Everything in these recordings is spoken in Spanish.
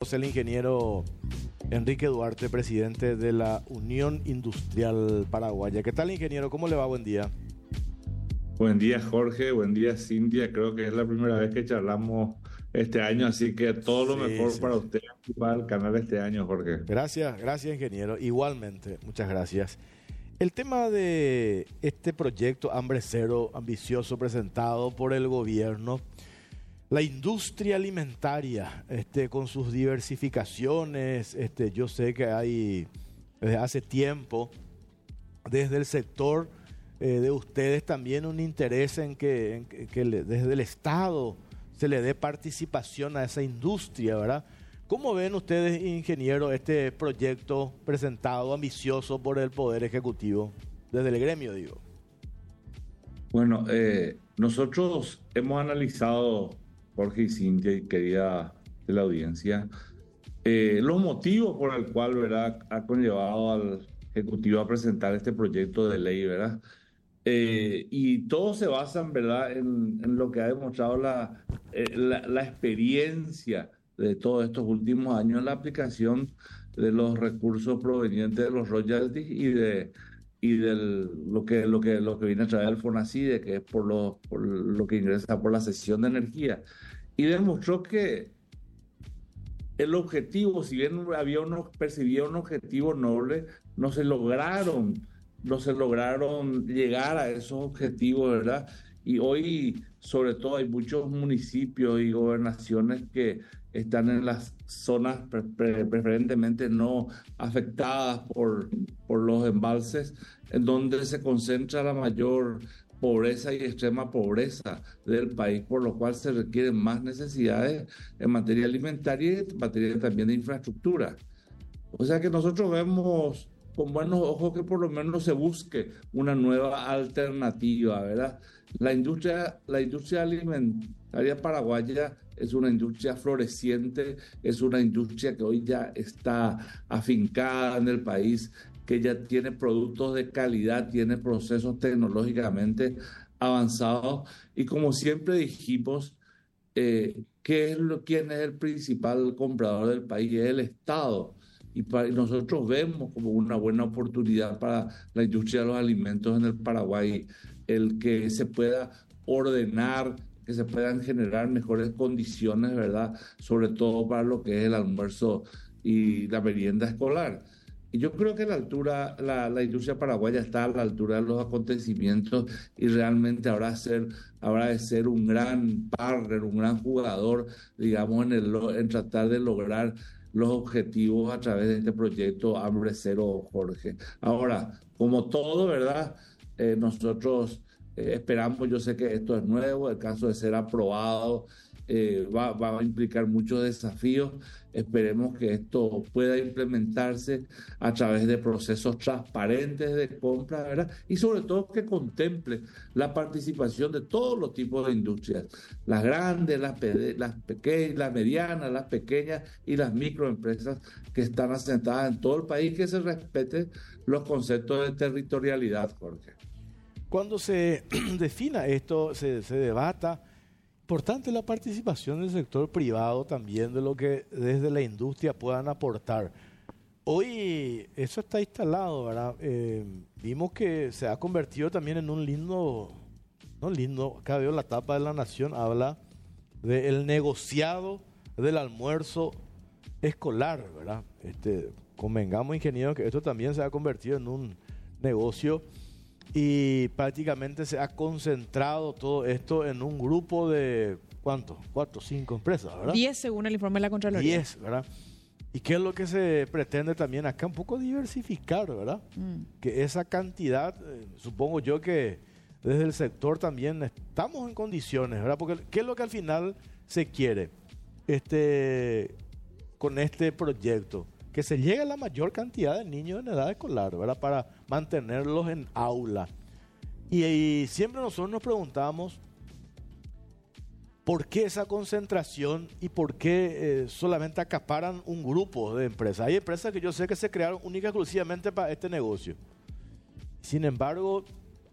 El ingeniero Enrique Duarte, presidente de la Unión Industrial Paraguaya. ¿Qué tal, ingeniero? ¿Cómo le va? Buen día. Buen día, Jorge. Buen día, Cintia. Creo que es la primera vez que charlamos este año, así que todo lo Sí, mejor sí. para usted y para el canal este año, Jorge. Gracias, gracias, ingeniero. Igualmente, muchas gracias. El tema de este proyecto Hambre Cero ambicioso presentado por el gobierno, la industria alimentaria, este, con sus diversificaciones, este, yo sé que hay desde hace tiempo, desde el sector eh, de ustedes también un interés en que, desde el Estado se le dé participación a esa industria, ¿verdad? ¿Cómo ven ustedes, ingeniero, este proyecto presentado ambicioso por el Poder Ejecutivo? Desde el gremio, digo. Bueno, eh, nosotros hemos analizado, Jorge y Cintia y querida de la audiencia, eh, los motivos por el cual ¿verdad? ha conllevado al Ejecutivo a presentar este proyecto de ley, ¿verdad? Eh, y todo se basa, ¿verdad?, en, en lo que ha demostrado la, eh, la, la experiencia de todos estos últimos años en la aplicación de los recursos provenientes de los royalties y de y del lo que lo que lo que viene a traer el Fonacide, que es por lo, por lo que ingresa por la cesión de energía. Y demostró que el objetivo, si bien había uno, percibía un objetivo noble, no se lograron, no se lograron llegar a esos objetivos, ¿verdad? Y hoy, sobre todo, hay muchos municipios y gobernaciones que están en las zonas pre- pre- preferentemente no afectadas por, por los embalses, en donde se concentra la mayor pobreza y extrema pobreza del país, por lo cual se requieren más necesidades en materia alimentaria y en materia también de infraestructura. O sea que nosotros vemos con buenos ojos que por lo menos se busque una nueva alternativa, ¿verdad? La industria, la industria alimentaria paraguaya es una industria floreciente, es una industria que hoy ya está afincada en el país, que ya tiene productos de calidad, tiene procesos tecnológicamente avanzados y como siempre dijimos, eh, ¿qué es lo, ¿quién es el principal comprador del país? Es el Estado. Y, nosotros vemos como una buena oportunidad para la industria de los alimentos en el Paraguay el que se pueda ordenar, que se puedan generar mejores condiciones, ¿verdad? Sobre todo para lo que es el almuerzo y la merienda escolar. Y yo creo que la altura, la, la industria paraguaya está a la altura de los acontecimientos y realmente habrá, ser, habrá de ser un gran partner, un gran jugador, digamos, en, el, en tratar de lograr los objetivos a través de este proyecto Hambre Cero, Jorge. Ahora, como todo, ¿verdad? Eh, nosotros eh, esperamos, yo sé que esto es nuevo, el caso de ser aprobado eh, va, va a implicar muchos desafíos. Esperemos que esto pueda implementarse a través de procesos transparentes de compra, ¿verdad? Y sobre todo que contemple la participación de todos los tipos de industrias, las grandes, las, pequeñas, las medianas, las pequeñas y las microempresas que están asentadas en todo el país, que se respeten los conceptos de territorialidad, Jorge. Cuando se defina esto, se, se debata, importante la participación del sector privado también, de lo que desde la industria puedan aportar. Hoy eso está instalado, ¿verdad? Eh, vimos que se ha convertido también en un lindo, no lindo, acá veo la tapa de la nación, habla del negociado del almuerzo escolar, ¿verdad? Este, convengamos, ingeniero, que esto también se ha convertido en un negocio y prácticamente se ha concentrado todo esto en un grupo de, ¿cuánto? Cuatro, cinco empresas, ¿verdad? 10 según el informe de la Contraloría. 10, ¿verdad? ¿Y qué es lo que se pretende también acá? Un poco diversificar, ¿verdad? Mm. Que esa cantidad, eh, supongo yo que desde el sector también estamos en condiciones, ¿verdad? Porque ¿qué es lo que al final se quiere este, con este proyecto? Que se llegue a la mayor cantidad de niños en edad escolar, ¿verdad? Para mantenerlos en aula. Y, siempre nosotros nos preguntamos, ¿Por qué esa concentración y por qué eh, solamente acaparan un grupo de empresas? Hay empresas que yo sé que se crearon única y exclusivamente para este negocio. Sin embargo,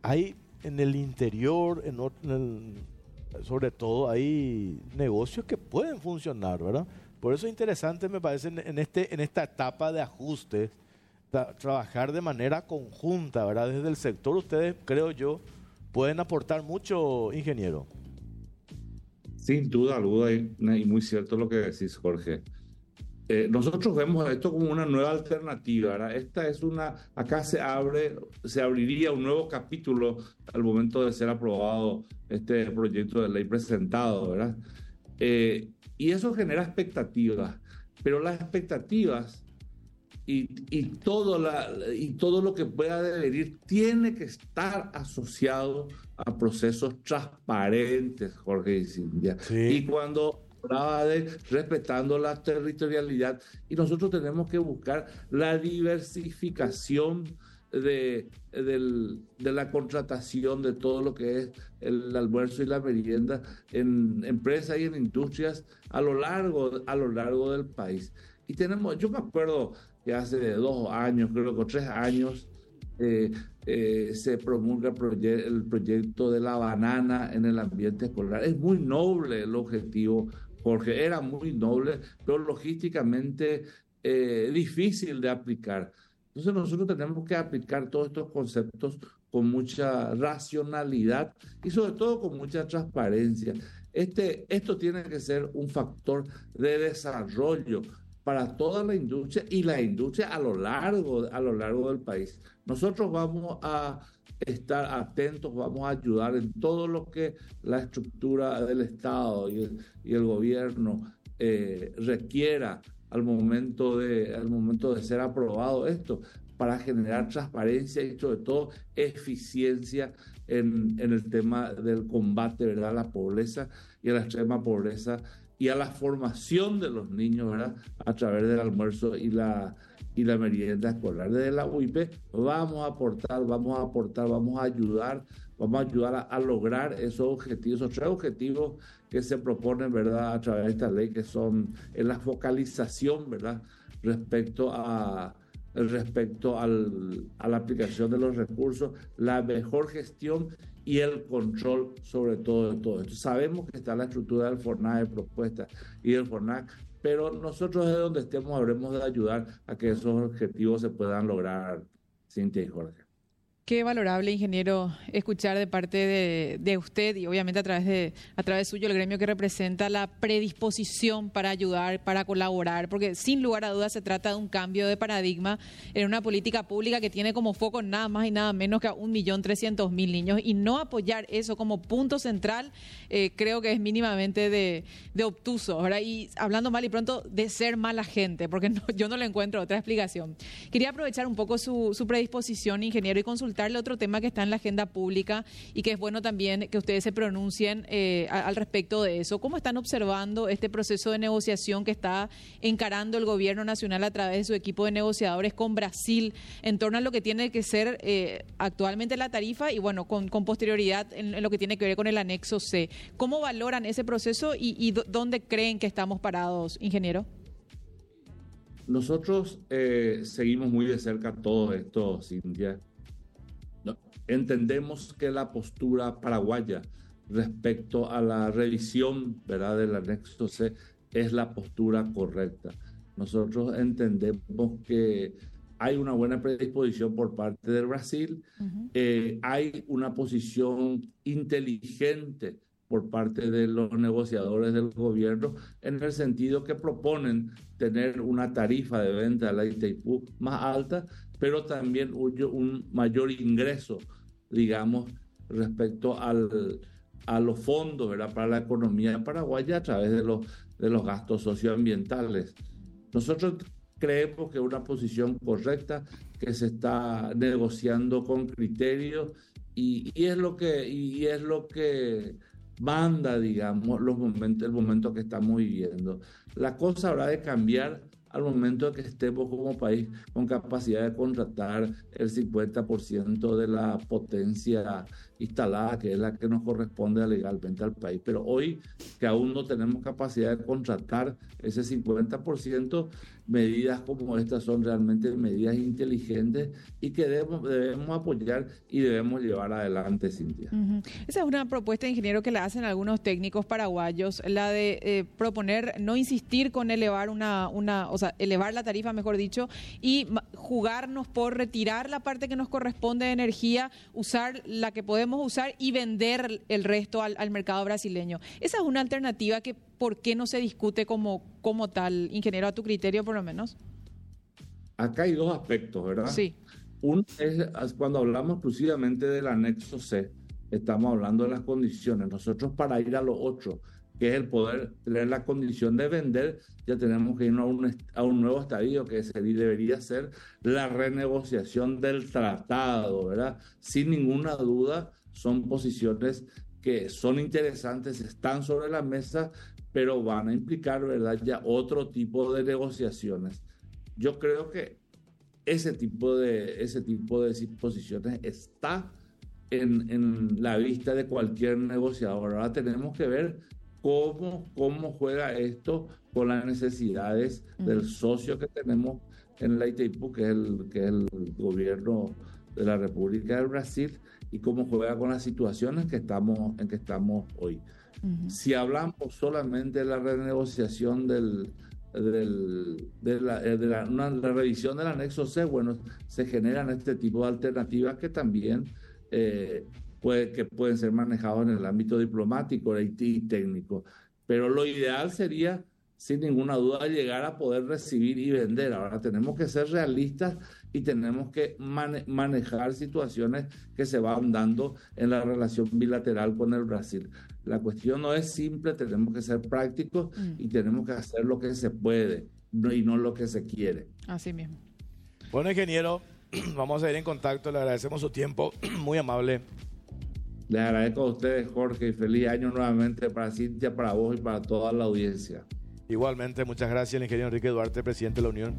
hay en el interior, en el- sobre todo, hay negocios que pueden funcionar, ¿verdad? Por eso es interesante, me parece, en, este, en esta etapa de ajuste, trabajar de manera conjunta, ¿verdad? Desde el sector ustedes, creo yo, pueden aportar mucho, ingeniero. Sin duda alguna, y muy cierto lo que decís, Jorge. Eh, nosotros vemos esto como una nueva alternativa. ¿verdad? Esta es una, acá se abre, se abriría un nuevo capítulo al momento de ser aprobado este proyecto de ley presentado, ¿verdad? Eh, y eso genera expectativas, pero las expectativas y, y, todo la, y todo lo que pueda devenir tiene que estar asociado a procesos transparentes, Jorge y Cintia. Y cuando hablaba de respetando la territorialidad, y nosotros tenemos que buscar la diversificación de, de la contratación de todo lo que es el almuerzo y la merienda en empresas y en industrias a lo largo, a lo largo del país. Y tenemos, yo me acuerdo que hace dos años, creo que tres años, eh, eh, se promulga el proyecto de la banana en el ambiente escolar. Es muy noble el objetivo, porque era muy noble, pero logísticamente eh, difícil de aplicar. Entonces nosotros tenemos que aplicar todos estos conceptos con mucha racionalidad y sobre todo con mucha transparencia. Este, esto tiene que ser un factor de desarrollo para toda la industria y la industria a lo largo, a lo largo del país. Nosotros vamos a estar atentos, vamos a ayudar en todo lo que la estructura del Estado y el, gobierno eh, requiera al momento, de, al momento de ser aprobado esto para generar transparencia y sobre todo eficiencia en, en el tema del combate ¿verdad? a la pobreza y a la extrema pobreza y a la formación de los niños, ¿verdad? A través del almuerzo y la, y la merienda escolar. Desde la UIP vamos a aportar, vamos a aportar, vamos a ayudar, vamos a ayudar a, lograr esos objetivos, esos tres objetivos que se proponen, ¿verdad? A través de esta ley, que son en la focalización, ¿verdad? Respecto a respecto al, a la aplicación de los recursos, la mejor gestión y el control sobre todo de todo esto. Sabemos que está la estructura del FORNAC de propuestas y del FORNAC, pero nosotros de donde estemos habremos de ayudar a que esos objetivos se puedan lograr, Cintia y Jorge. Qué valorable, ingeniero, escuchar de parte de, usted y obviamente a través de a través suyo el gremio que representa la predisposición para ayudar, para colaborar, porque sin lugar a dudas se trata de un cambio de paradigma en una política pública que tiene como foco nada más y nada menos que a un millón trescientos mil niños y no apoyar eso como punto central eh, creo que es mínimamente de, obtuso, ¿verdad? Y hablando mal y pronto de ser mala gente, porque yo no le encuentro otra explicación. Quería aprovechar un poco su, su predisposición, ingeniero, y consultar otro tema que está en la agenda pública y que es bueno también que ustedes se pronuncien eh, al respecto de eso. ¿Cómo están observando este proceso de negociación que está encarando el gobierno nacional a través de su equipo de negociadores con Brasil en torno a lo que tiene que ser eh, actualmente la tarifa y bueno, con, posterioridad en, lo que tiene que ver con el anexo C? ¿Cómo valoran ese proceso y, y dónde creen que estamos parados, ingeniero? Nosotros eh, seguimos muy de cerca todo esto, Cintia. Entendemos que la postura paraguaya respecto a la revisión ¿verdad? del anexo C es la postura correcta. Nosotros entendemos que hay una buena predisposición por parte del Brasil, eh, hay una posición inteligente por parte de los negociadores del gobierno en el sentido que proponen tener una tarifa de venta a la Itaipú más alta, pero también un mayor ingreso digamos, respecto al, a los fondos para la economía paraguaya a través de los, de los gastos socioambientales. Nosotros creemos que es una posición correcta, que se está negociando con criterios y, y, es lo que, y es lo que manda, digamos, los momentos, el momento que estamos viviendo. La cosa habrá de cambiar al momento que estemos como país con capacidad de contratar el 50% de la potencia instalada, que es la que nos corresponde legalmente al país. Pero hoy que aún no tenemos capacidad de contratar ese 50%, medidas como estas son realmente medidas inteligentes y que debemos, debemos apoyar y debemos llevar adelante, Cintia. Esa es una propuesta, ingeniero, que la hacen algunos técnicos paraguayos, la de eh, proponer no insistir con elevar una, una, o sea, elevar la tarifa, mejor dicho, y jugarnos por retirar la parte que nos corresponde de energía, usar la que podemos usar y vender el resto al, al mercado brasileño. Esa es una alternativa que ¿por qué no se discute como, como tal, ingeniero, a tu criterio por lo menos? Acá hay dos aspectos, ¿verdad? Sí. Uno es cuando hablamos exclusivamente del anexo C, estamos hablando de las condiciones. Nosotros para ir a los ocho, que es el poder tener la condición de vender, ya tenemos que irnos a un, a un nuevo estadio que debería ser la renegociación del tratado, ¿verdad? Sin ninguna duda, son posiciones que son interesantes, están sobre la mesa, pero van a implicar, ¿verdad?, ya otro tipo de negociaciones. Yo creo que ese tipo de, ese tipo de disposiciones está en, en la vista de cualquier negociador. Ahora tenemos que ver cómo, cómo juega esto con las necesidades del socio que tenemos en la ITIPU, que es, el, que es el gobierno de la República del Brasil, y cómo juega con las situaciones que estamos, en que estamos hoy. Si hablamos solamente de la renegociación del, del, de, la, eh, de la, revisión del anexo C, bueno, se generan este tipo de alternativas que también eh, puede, que pueden ser manejados en el ámbito diplomático y técnico. Pero lo ideal sería, sin ninguna duda, llegar a poder recibir y vender. Ahora tenemos que ser realistas y tenemos que manejar situaciones que se van dando en la relación bilateral con el Brasil. La cuestión no es simple, tenemos que ser prácticos y mm. tenemos que hacer lo que se puede y no lo que se quiere. Así mismo. Bueno, ingeniero, vamos a ir en contacto, le agradecemos su tiempo, muy amable. Les agradezco a ustedes, Jorge, y feliz año nuevamente para Cintia, para vos y para toda la audiencia. Igualmente, muchas gracias, el ingeniero Enrique Duarte, presidente de la Unión